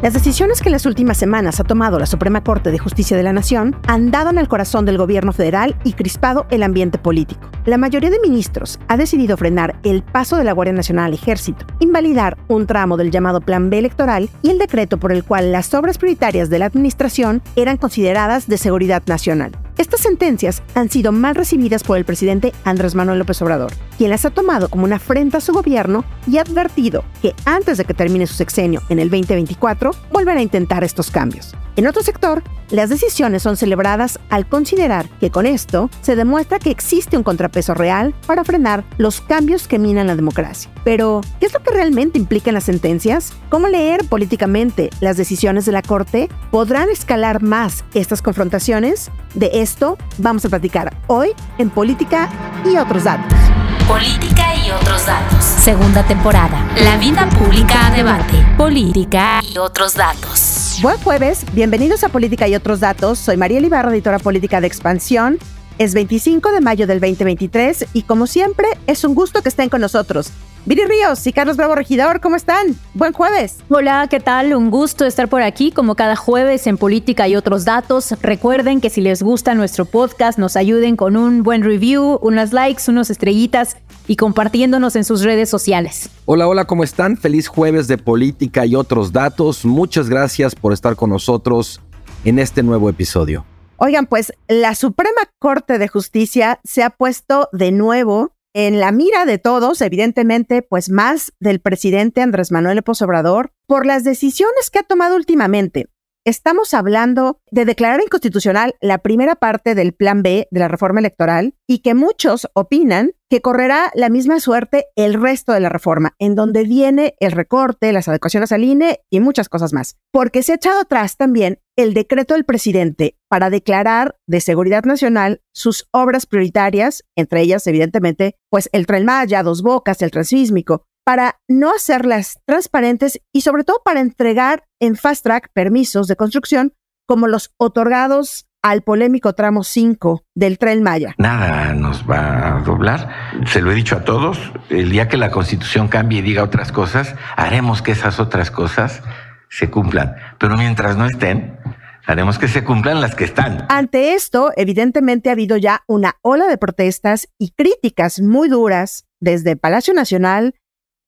Las decisiones que en las últimas semanas ha tomado la Suprema Corte de Justicia de la Nación han dado en el corazón del gobierno federal y crispado el ambiente político. La mayoría de ministros ha decidido frenar el paso de la Guardia Nacional al Ejército, invalidar un tramo del llamado Plan B electoral y el decreto por el cual las obras prioritarias de la administración eran consideradas de seguridad nacional. Estas sentencias han sido mal recibidas por el presidente Andrés Manuel López Obrador, quien las ha tomado como una afrenta a su gobierno y ha advertido que antes de que termine su sexenio en el 2024, volverá a intentar estos cambios. En otro sector, las decisiones son celebradas al considerar que con esto se demuestra que existe un contrapeso real para frenar los cambios que minan la democracia. Pero, ¿qué es lo que realmente implican las sentencias? ¿Cómo leer políticamente las decisiones de la Corte? ¿Podrán escalar más estas confrontaciones? De esto vamos a platicar hoy en Política y otros datos. Política y otros datos. Segunda temporada. La vida pública a debate. Política y otros datos. Buen jueves, bienvenidos a Política y otros datos. Soy María Ibarra, editora política de Expansión. Es 25 de mayo del 2023 y como siempre es un gusto que estén con nosotros. Viri Ríos y Carlos Bravo Regidor, ¿cómo están? Buen jueves. Hola, ¿qué tal? Un gusto estar por aquí como cada jueves en Política y otros datos. Recuerden que si les gusta nuestro podcast, nos ayuden con un buen review, unas likes, unos estrellitas y compartiéndonos en sus redes sociales. Hola, hola, ¿cómo están? Feliz jueves de Política y otros datos. Muchas gracias por estar con nosotros en este nuevo episodio. Oigan, pues la Suprema Corte de Justicia se ha puesto de nuevo en la mira de todos, evidentemente, pues más del presidente Andrés Manuel López Obrador, por las decisiones que ha tomado últimamente. Estamos hablando de declarar inconstitucional la primera parte del Plan B de la reforma electoral y que muchos opinan que correrá la misma suerte el resto de la reforma, en donde viene el recorte, las adecuaciones al INE y muchas cosas más. Porque se ha echado atrás también el decreto del presidente para declarar de seguridad nacional sus obras prioritarias, entre ellas, evidentemente, pues el Tren Maya, Dos Bocas, el Transísmico, para no hacerlas transparentes y sobre todo para entregar en fast track permisos de construcción como los otorgados al polémico tramo 5 del tren Maya. Nada nos va a doblar. Se lo he dicho a todos, el día que la constitución cambie y diga otras cosas, haremos que esas otras cosas se cumplan. Pero mientras no estén, haremos que se cumplan las que están. Ante esto, evidentemente ha habido ya una ola de protestas y críticas muy duras desde Palacio Nacional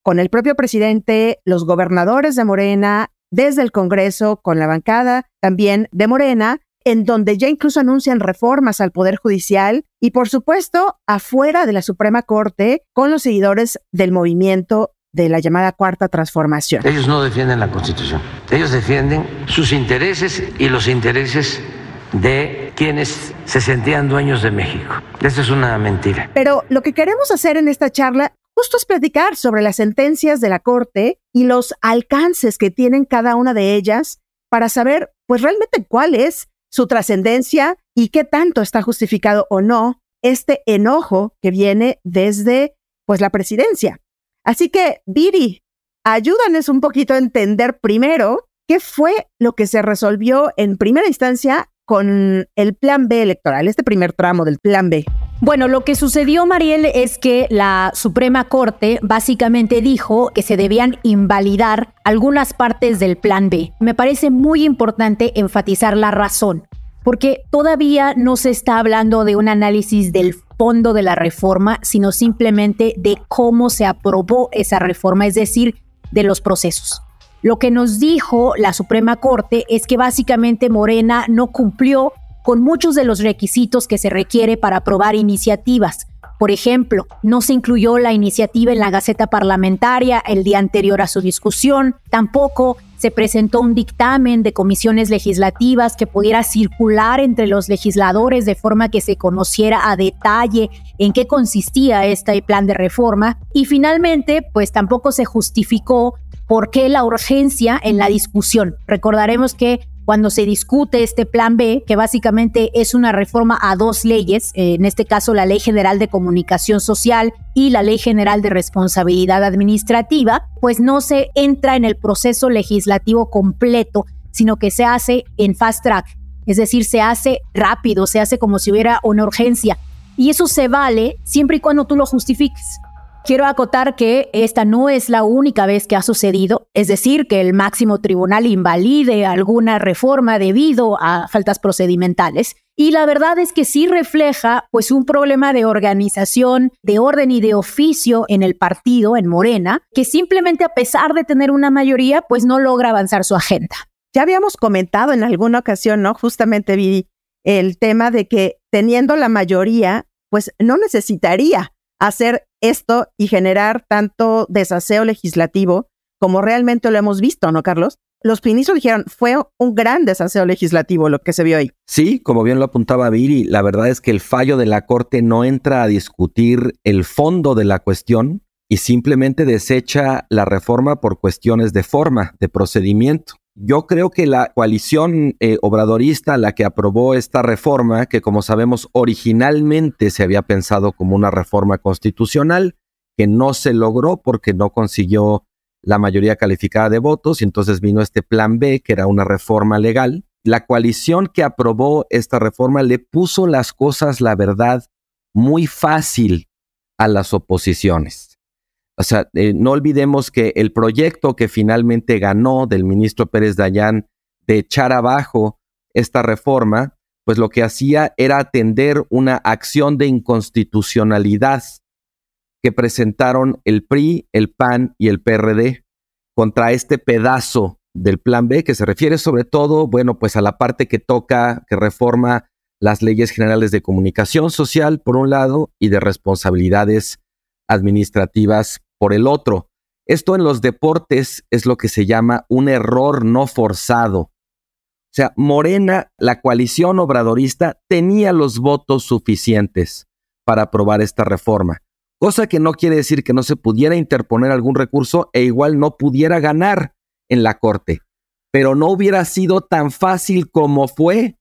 con el propio presidente, los gobernadores de Morena, desde el Congreso, con la bancada también de Morena, en donde ya incluso anuncian reformas al Poder Judicial y, por supuesto, afuera de la Suprema Corte, con los seguidores del movimiento de la llamada Cuarta Transformación. Ellos no defienden la Constitución, ellos defienden sus intereses y los intereses de quienes se sentían dueños de México. Eso es una mentira. Pero lo que queremos hacer en esta charla justo es platicar sobre las sentencias de la Corte y los alcances que tienen cada una de ellas para saber, pues realmente cuál es su trascendencia y qué tanto está justificado o no este enojo que viene desde, pues, la presidencia. Así que, Viri, ayúdanos un poquito a entender primero qué fue lo que se resolvió en primera instancia con el plan B electoral, este primer tramo del plan B. Bueno, lo que sucedió, Mariel, es que la Suprema Corte básicamente dijo que se debían invalidar algunas partes del Plan B. Me parece muy importante enfatizar la razón, porque todavía no se está hablando de un análisis del fondo de la reforma, sino simplemente de cómo se aprobó esa reforma, es decir, de los procesos. Lo que nos dijo la Suprema Corte es que básicamente Morena no cumplió con muchos de los requisitos que se requiere para aprobar iniciativas. Por ejemplo, no se incluyó la iniciativa en la Gaceta Parlamentaria el día anterior a su discusión, tampoco se presentó un dictamen de comisiones legislativas que pudiera circular entre los legisladores de forma que se conociera a detalle en qué consistía este plan de reforma y finalmente pues tampoco se justificó por qué la urgencia en la discusión. Recordaremos que cuando se discute este plan B, que básicamente es una reforma a dos leyes, eh, en este caso la Ley General de Comunicación Social y la Ley General de Responsabilidad Administrativa, pues no se entra en el proceso legislativo completo sino que se hace en fast track, es decir, se hace rápido, se hace como si hubiera una urgencia. Y eso se vale siempre y cuando tú lo justifiques. Quiero acotar que esta no es la única vez que ha sucedido, es decir, que el máximo tribunal invalide alguna reforma debido a faltas procedimentales. Y la verdad es que sí refleja pues un problema de organización, de orden y de oficio en el partido, en Morena, que simplemente a pesar de tener una mayoría, pues no logra avanzar su agenda. Ya habíamos comentado en alguna ocasión, ¿no? Justamente vi el tema de que teniendo la mayoría, pues no necesitaría hacer esto y generar tanto desaseo legislativo como realmente lo hemos visto, ¿no, Carlos? Los ministros dijeron, fue un gran desaseo legislativo lo que se vio ahí. Sí, como bien lo apuntaba Viri, la verdad es que el fallo de la Corte no entra a discutir el fondo de la cuestión y simplemente desecha la reforma por cuestiones de forma, de procedimiento. Yo creo que la coalición eh, obradorista, la que aprobó esta reforma, que como sabemos originalmente se había pensado como una reforma constitucional, que no se logró porque no consiguió la mayoría calificada de votos y entonces vino este plan B, que era una reforma legal. La coalición que aprobó esta reforma le puso las cosas, la verdad, muy fácil a las oposiciones. O sea, eh, no olvidemos que el proyecto que finalmente ganó del ministro Pérez Dayán de echar abajo esta reforma, pues lo que hacía era atender una acción de inconstitucionalidad que presentaron el PRI, el PAN y el PRD contra este pedazo del plan B que se refiere sobre todo, bueno, pues a la parte que toca, que reforma las leyes generales de comunicación social, por un lado, y de responsabilidades administrativas por el otro. Esto en los deportes es lo que se llama un error no forzado. O sea, Morena, la coalición obradorista, tenía los votos suficientes para aprobar esta reforma, cosa que no quiere decir que no se pudiera interponer algún recurso e igual no pudiera ganar en la Corte, pero no hubiera sido tan fácil como fue,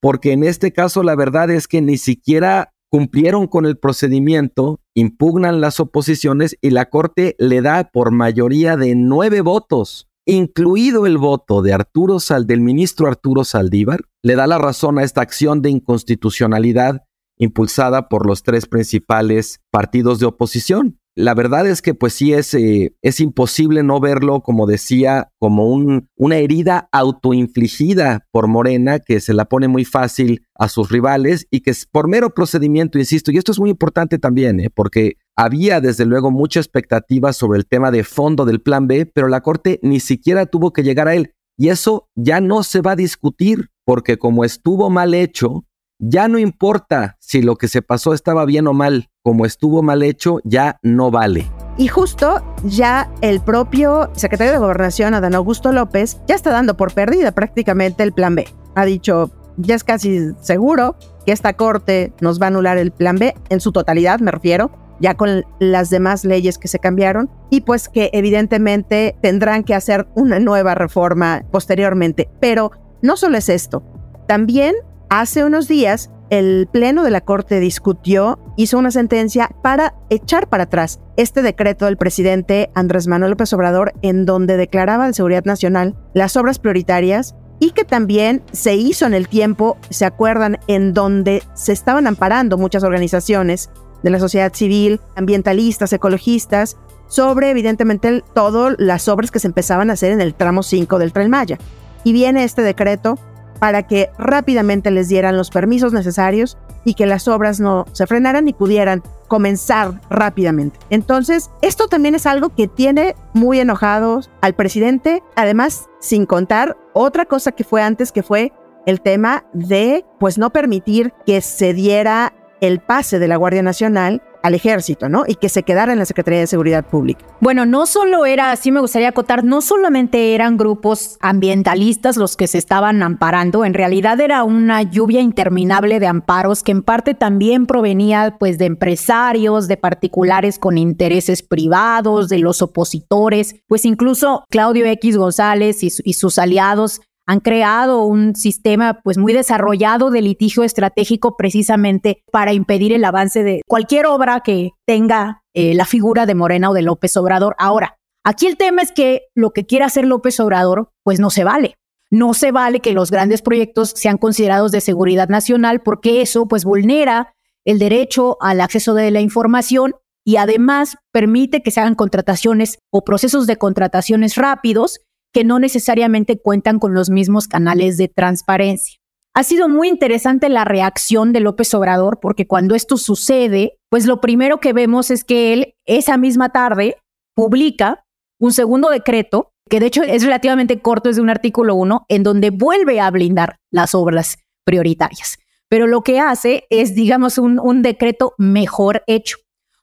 porque en este caso la verdad es que ni siquiera cumplieron con el procedimiento, impugnan las oposiciones y la Corte le da por mayoría de nueve votos, incluido el voto de Arturo Sal, del ministro Arturo Saldívar, le da la razón a esta acción de inconstitucionalidad impulsada por los tres principales partidos de oposición. La verdad es que pues sí es, eh, es imposible no verlo, como decía, como un, una herida autoinfligida por Morena que se la pone muy fácil a sus rivales y que es por mero procedimiento, insisto, y esto es muy importante también, ¿eh? porque había desde luego mucha expectativa sobre el tema de fondo del plan B, pero la Corte ni siquiera tuvo que llegar a él. Y eso ya no se va a discutir, porque como estuvo mal hecho, ya no importa si lo que se pasó estaba bien o mal, como estuvo mal hecho, ya no vale. Y justo ya el propio secretario de Gobernación, Adán Augusto López, ya está dando por perdida prácticamente el plan B. Ha dicho, ya es casi seguro que esta corte nos va a anular el plan B en su totalidad, me refiero, ya con las demás leyes que se cambiaron y pues que evidentemente tendrán que hacer una nueva reforma posteriormente. Pero no solo es esto, también Hace unos días, el Pleno de la Corte discutió, hizo una sentencia para echar para atrás este decreto del presidente Andrés Manuel López Obrador en donde declaraba de seguridad nacional las obras prioritarias y que también se hizo en el tiempo, se acuerdan, en donde se estaban amparando muchas organizaciones de la sociedad civil, ambientalistas, ecologistas, sobre evidentemente todas las obras que se empezaban a hacer en el tramo 5 del Tren Maya. Y viene este decreto para que rápidamente les dieran los permisos necesarios y que las obras no se frenaran y pudieran comenzar rápidamente. Entonces, esto también es algo que tiene muy enojados al presidente, además, sin contar otra cosa que fue antes, que fue el tema de, pues, no permitir que se diera el pase de la Guardia Nacional al ejército, ¿no? Y que se quedara en la Secretaría de Seguridad Pública. Bueno, no solo era, así me gustaría acotar, no solamente eran grupos ambientalistas los que se estaban amparando, en realidad era una lluvia interminable de amparos que en parte también provenía pues de empresarios, de particulares con intereses privados, de los opositores, pues incluso Claudio X González y, y sus aliados han creado un sistema pues muy desarrollado de litigio estratégico precisamente para impedir el avance de cualquier obra que tenga eh, la figura de Morena o de López Obrador. Ahora, aquí el tema es que lo que quiere hacer López Obrador pues no se vale. no se vale que los grandes proyectos sean considerados de seguridad nacional porque eso pues vulnera el derecho al acceso de la información y además permite que se hagan contrataciones o procesos de contrataciones rápidos que no necesariamente cuentan con los mismos canales de transparencia. Ha sido muy interesante la reacción de López Obrador porque cuando esto sucede, pues lo primero que vemos es que él esa misma tarde publica un segundo decreto, que de hecho es relativamente corto, es de un artículo 1, en donde vuelve a blindar las obras prioritarias. Pero lo que hace es, digamos, un, un decreto mejor hecho.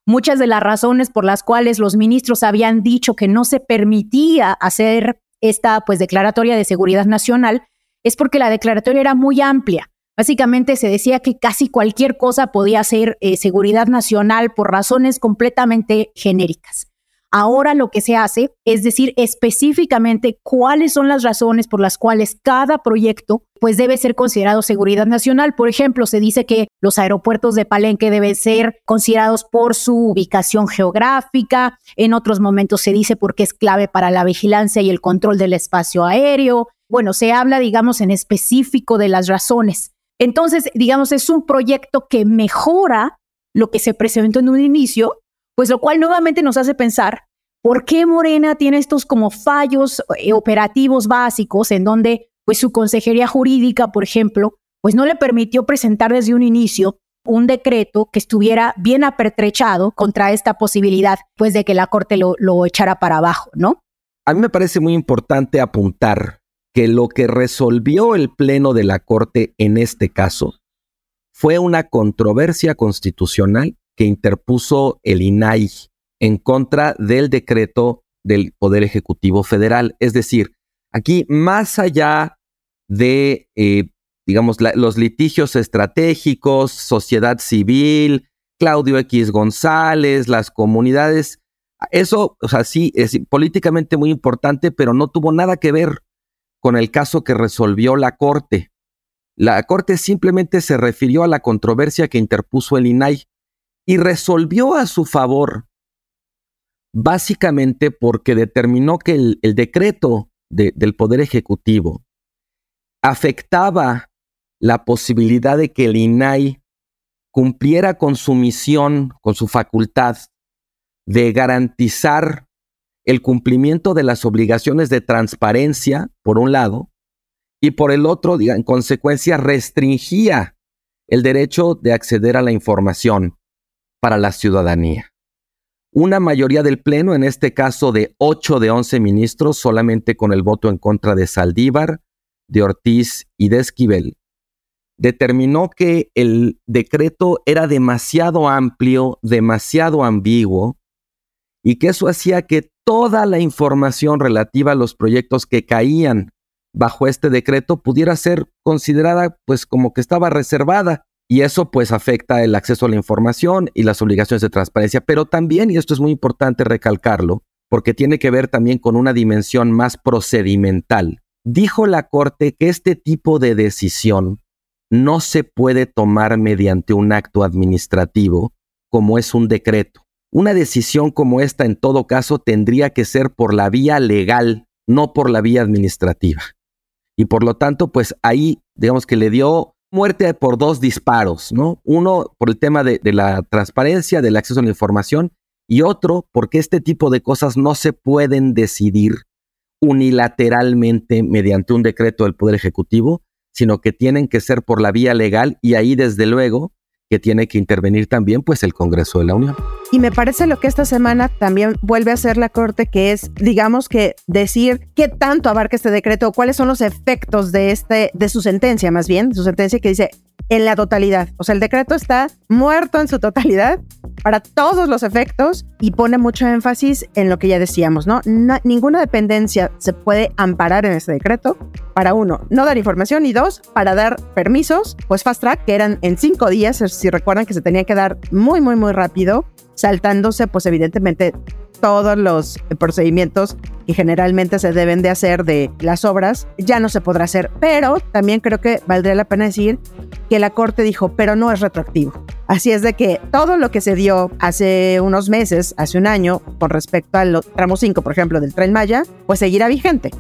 Muchas de las razones por las cuales los ministros habían dicho que no se permitía hacer esta pues declaratoria de seguridad nacional es porque la declaratoria era muy amplia. Básicamente se decía que casi cualquier cosa podía ser eh, seguridad nacional por razones completamente genéricas. Ahora lo que se hace es decir específicamente cuáles son las razones por las cuales cada proyecto pues debe ser considerado seguridad nacional. Por ejemplo, se dice que los aeropuertos de Palenque deben ser considerados por su ubicación geográfica. En otros momentos se dice porque es clave para la vigilancia y el control del espacio aéreo. Bueno, se habla, digamos, en específico de las razones. Entonces, digamos, es un proyecto que mejora lo que se presentó en un inicio, pues lo cual nuevamente nos hace pensar por qué Morena tiene estos como fallos eh, operativos básicos en donde pues su consejería jurídica, por ejemplo, pues no le permitió presentar desde un inicio un decreto que estuviera bien apertrechado contra esta posibilidad, pues de que la Corte lo, lo echara para abajo, ¿no? A mí me parece muy importante apuntar que lo que resolvió el Pleno de la Corte en este caso fue una controversia constitucional que interpuso el INAI en contra del decreto del Poder Ejecutivo Federal. Es decir, aquí más allá de, eh, digamos, los litigios estratégicos, sociedad civil, Claudio X González, las comunidades, eso, o sea, sí, es políticamente muy importante, pero no tuvo nada que ver con el caso que resolvió la Corte. La Corte simplemente se refirió a la controversia que interpuso el INAI y resolvió a su favor, básicamente porque determinó que el, decreto del Poder Ejecutivo afectaba la posibilidad de que el INAI cumpliera con su misión, con su facultad de garantizar el cumplimiento de las obligaciones de transparencia, por un lado, y por el otro, en consecuencia, restringía el derecho de acceder a la información para la ciudadanía. Una mayoría del Pleno, en este caso de 8 de 11 ministros, solamente con el voto en contra de Saldívar, de Ortiz y de Esquivel, determinó que el decreto era demasiado amplio, demasiado ambiguo, y que eso hacía que toda la información relativa a los proyectos que caían bajo este decreto pudiera ser considerada pues como que estaba reservada y eso pues afecta el acceso a la información y las obligaciones de transparencia, pero también, y esto es muy importante recalcarlo, porque tiene que ver también con una dimensión más procedimental. Dijo la Corte que este tipo de decisión no se puede tomar mediante un acto administrativo como es un decreto. Una decisión como esta, en todo caso, tendría que ser por la vía legal, no por la vía administrativa. Y por lo tanto, pues ahí, digamos que le dio muerte por dos disparos, ¿no? Uno por el tema de, de la transparencia, del acceso a la información, y otro porque este tipo de cosas no se pueden decidir unilateralmente mediante un decreto del Poder Ejecutivo, sino que tienen que ser por la vía legal y ahí desde luego que tiene que intervenir también pues el Congreso de la Unión. Y me parece lo que esta semana también vuelve a hacer la Corte, que es, digamos que decir qué tanto abarca este decreto, cuáles son los efectos de este, de su sentencia, más bien, su sentencia que dice en la totalidad. O sea, el decreto está muerto en su totalidad para todos los efectos y pone mucho énfasis en lo que ya decíamos, ¿no? ninguna dependencia se puede amparar en este decreto para uno, no dar información y dos, para dar permisos, pues fast track, que eran en cinco días, si recuerdan que se tenía que dar muy, muy, muy rápido, saltándose pues evidentemente todos los procedimientos que generalmente se deben de hacer de las obras, ya no se podrá hacer. Pero también creo que valdría la pena decir que la Corte dijo, pero no es retroactivo. Así es de que todo lo que se dio hace unos meses, hace un año, con respecto al tramo 5, por ejemplo, del tren Maya, pues seguirá vigente.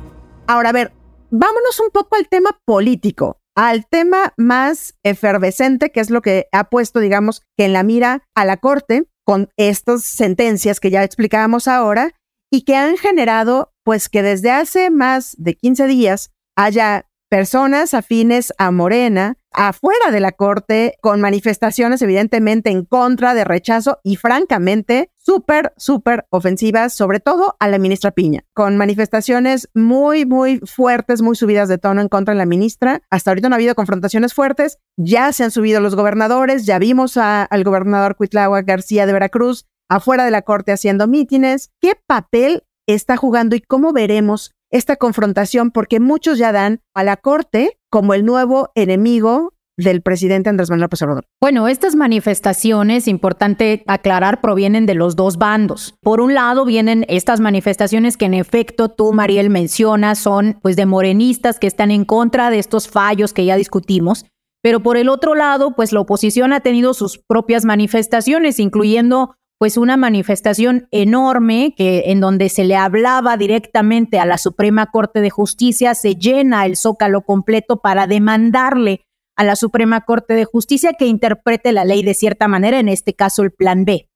Ahora, a ver, vámonos un poco al tema político, al tema más efervescente, que es lo que ha puesto, digamos, que en la mira a la Corte con estas sentencias que ya explicábamos ahora y que han generado, pues que desde hace más de 15 días haya personas afines a Morena afuera de la corte con manifestaciones evidentemente en contra de rechazo y francamente súper, súper ofensivas, sobre todo a la ministra Piña, con manifestaciones muy, muy fuertes, muy subidas de tono en contra de la ministra. Hasta ahorita no ha habido confrontaciones fuertes, ya se han subido los gobernadores, ya vimos al gobernador Cuitlagua García de Veracruz afuera de la corte haciendo mítines. ¿Qué papel está jugando y cómo veremos esta confrontación porque muchos ya dan a la Corte como el nuevo enemigo del presidente Andrés Manuel López Obrador. Bueno, estas manifestaciones, importante aclarar, provienen de los dos bandos. Por un lado vienen estas manifestaciones que en efecto tú, Mariel, mencionas, son pues de morenistas que están en contra de estos fallos que ya discutimos. Pero por el otro lado, pues la oposición ha tenido sus propias manifestaciones, incluyendo pues una manifestación enorme que en donde se le hablaba directamente a la Suprema Corte de Justicia, se llena el zócalo completo para demandarle a la Suprema Corte de Justicia que interprete la ley de cierta manera, en este caso el Plan B.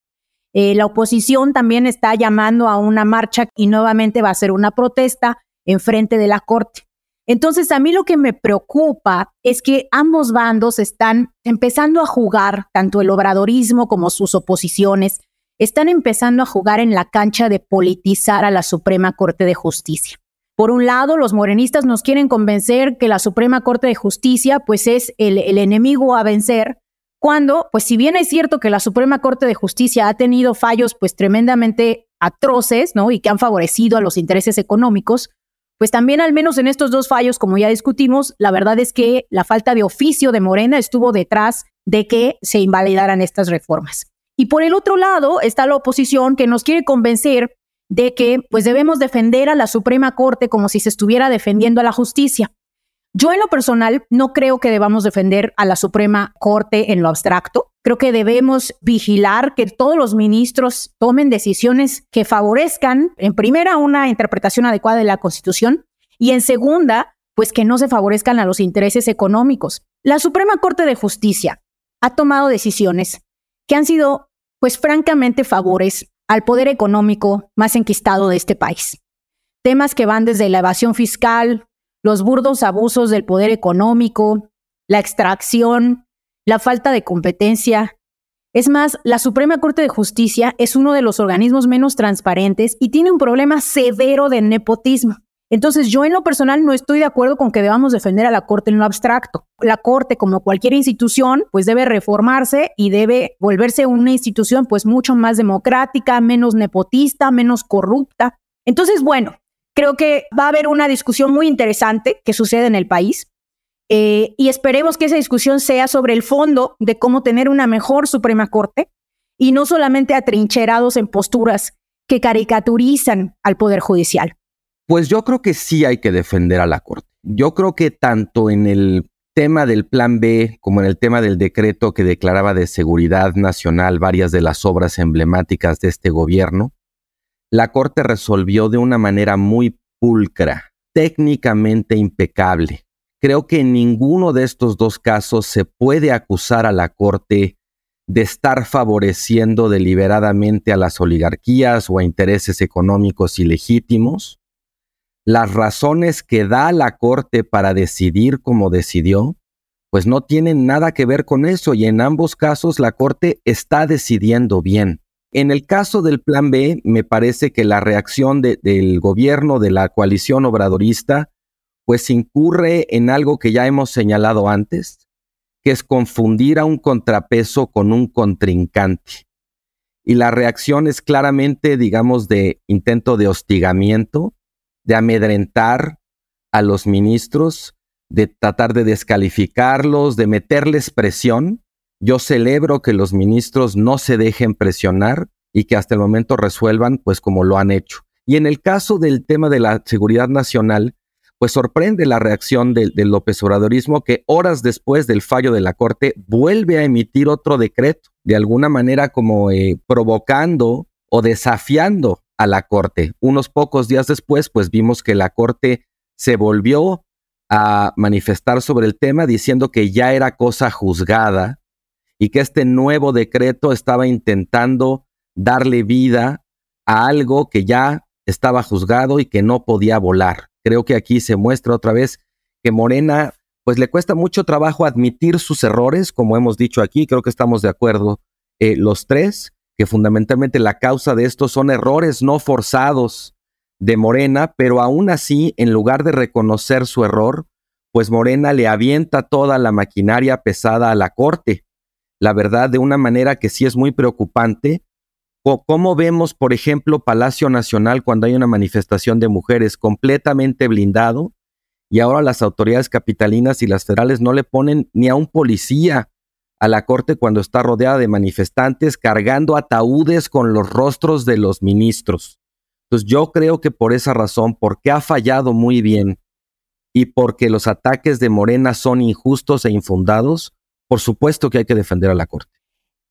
Eh, la oposición también está llamando a una marcha y nuevamente va a ser una protesta en frente de la Corte. Entonces, a mí lo que me preocupa es que ambos bandos están empezando a jugar, tanto el obradorismo como sus oposiciones, están empezando a jugar en la cancha de politizar a la Suprema Corte de Justicia. Por un lado, los morenistas nos quieren convencer que la Suprema Corte de Justicia pues es el, enemigo a vencer, cuando, pues si bien es cierto que la Suprema Corte de Justicia ha tenido fallos pues tremendamente atroces, ¿no? Y que han favorecido a los intereses económicos, pues también al menos en estos dos fallos, como ya discutimos, la verdad es que la falta de oficio de Morena estuvo detrás de que se invalidaran estas reformas. Y por el otro lado está la oposición que nos quiere convencer de que pues debemos defender a la Suprema Corte como si se estuviera defendiendo a la justicia. Yo en lo personal no creo que debamos defender a la Suprema Corte en lo abstracto. Creo que debemos vigilar que todos los ministros tomen decisiones que favorezcan, en primera, una interpretación adecuada de la Constitución y en segunda, pues que no se favorezcan a los intereses económicos. La Suprema Corte de Justicia ha tomado decisiones que han sido, pues francamente, favores al poder económico más enquistado de este país. Temas que van desde la evasión fiscal, los burdos abusos del poder económico, la extracción, la falta de competencia. Es más, la Suprema Corte de Justicia es uno de los organismos menos transparentes y tiene un problema severo de nepotismo. Entonces, yo en lo personal no estoy de acuerdo con que debamos defender a la Corte en lo abstracto. La Corte, como cualquier institución, pues debe reformarse y debe volverse una institución pues mucho más democrática, menos nepotista, menos corrupta. Entonces, bueno, creo que va a haber una discusión muy interesante que sucede en el país. Eh, y esperemos que esa discusión sea sobre el fondo de cómo tener una mejor Suprema Corte y no solamente atrincherados en posturas que caricaturizan al Poder Judicial. Pues yo creo que sí hay que defender a la Corte. Yo creo que tanto en el tema del Plan B como en el tema del decreto que declaraba de seguridad nacional varias de las obras emblemáticas de este gobierno, la Corte resolvió de una manera muy pulcra, técnicamente impecable. Creo que en ninguno de estos dos casos se puede acusar a la Corte de estar favoreciendo deliberadamente a las oligarquías o a intereses económicos ilegítimos las razones que da la Corte para decidir como decidió, pues no tienen nada que ver con eso y en ambos casos la Corte está decidiendo bien. En el caso del Plan B, me parece que la reacción del gobierno de la coalición obradorista, pues incurre en algo que ya hemos señalado antes, que es confundir a un contrapeso con un contrincante. Y la reacción es claramente, digamos, de intento de hostigamiento, de amedrentar a los ministros, de tratar de descalificarlos, de meterles presión. Yo celebro que los ministros no se dejen presionar y que hasta el momento resuelvan pues como lo han hecho. Y en el caso del tema de la seguridad nacional, pues sorprende la reacción del, López Obradorismo que horas después del fallo de la Corte vuelve a emitir otro decreto, de alguna manera como eh, provocando o desafiando a la Corte. Unos pocos días después, pues vimos que la Corte se volvió a manifestar sobre el tema diciendo que ya era cosa juzgada y que este nuevo decreto estaba intentando darle vida a algo que ya estaba juzgado y que no podía volar. Creo que aquí se muestra otra vez que Morena pues le cuesta mucho trabajo admitir sus errores, como hemos dicho aquí, creo que estamos de acuerdo eh, los tres, que fundamentalmente la causa de esto son errores no forzados de Morena, pero aún así, en lugar de reconocer su error, pues Morena le avienta toda la maquinaria pesada a la Corte. La verdad, de una manera que sí es muy preocupante. ¿Cómo vemos, por ejemplo, Palacio Nacional cuando hay una manifestación de mujeres completamente blindado? Y ahora las autoridades capitalinas y las federales no le ponen ni a un policía a la corte cuando está rodeada de manifestantes cargando ataúdes con los rostros de los ministros. Entonces yo creo que por esa razón, porque ha fallado muy bien y porque los ataques de Morena son injustos e infundados, por supuesto que hay que defender a la corte.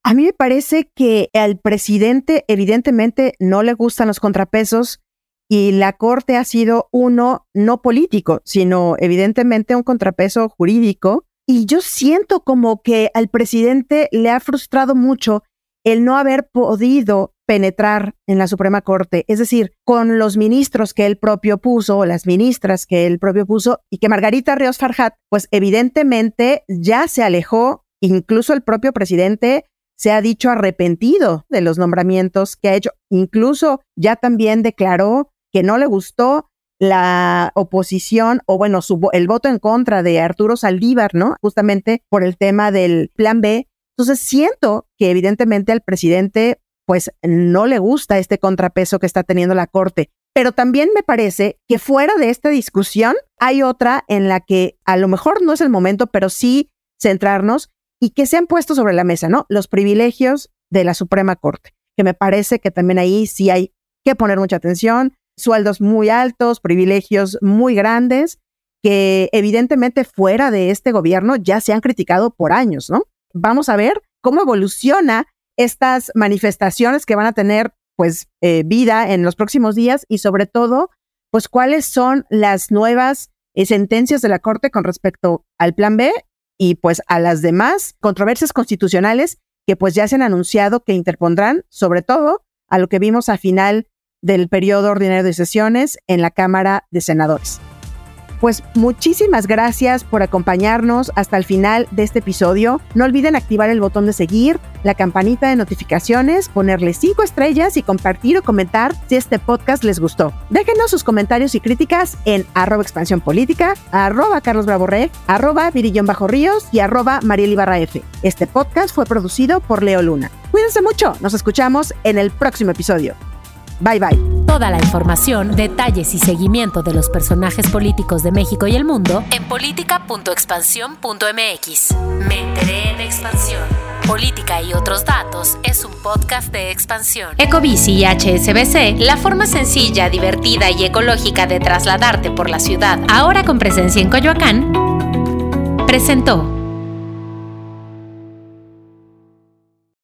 A mí me parece que al presidente evidentemente no le gustan los contrapesos y la corte ha sido uno no político, sino evidentemente un contrapeso jurídico y yo siento como que al presidente le ha frustrado mucho el no haber podido penetrar en la Suprema Corte, es decir, con los ministros que él propio puso, o las ministras que él propio puso, y que Margarita Ríos Farhat, pues evidentemente ya se alejó, incluso el propio presidente se ha dicho arrepentido de los nombramientos que ha hecho, incluso ya también declaró que no le gustó la oposición o bueno, el voto en contra de Arturo Saldívar, ¿no? Justamente por el tema del plan B. Entonces siento que evidentemente al presidente pues no le gusta este contrapeso que está teniendo la Corte. Pero también me parece que fuera de esta discusión hay otra en la que a lo mejor no es el momento, pero sí centrarnos y que se han puesto sobre la mesa, ¿no? Los privilegios de la Suprema Corte, que me parece que también ahí sí hay que poner mucha atención, sueldos muy altos, privilegios muy grandes, que evidentemente fuera de este gobierno ya se han criticado por años, ¿no? Vamos a ver cómo evoluciona estas manifestaciones que van a tener pues eh, vida en los próximos días y sobre todo pues cuáles son las nuevas eh, sentencias de la Corte con respecto al Plan B y pues a las demás controversias constitucionales que pues ya se han anunciado que interpondrán sobre todo a lo que vimos a final del periodo ordinario de sesiones en la Cámara de Senadores. Pues muchísimas gracias por acompañarnos hasta el final de este episodio. No olviden activar el botón de seguir, la campanita de notificaciones, ponerle cinco estrellas y compartir o comentar si este podcast les gustó. Déjenos sus comentarios y críticas en arroba expansión política, arroba Carlos arroba Virillón Bajo Ríos y arroba Mariel Ibarra F. Este podcast fue producido por Leo Luna. Cuídense mucho, nos escuchamos en el próximo episodio. Bye bye. Toda la información, detalles y seguimiento de los personajes políticos de México y el mundo en política.expansión.mx. Me enteré en expansión. Política y otros datos es un podcast de expansión. Ecobici y HSBC, la forma sencilla, divertida y ecológica de trasladarte por la ciudad, ahora con presencia en Coyoacán, presentó.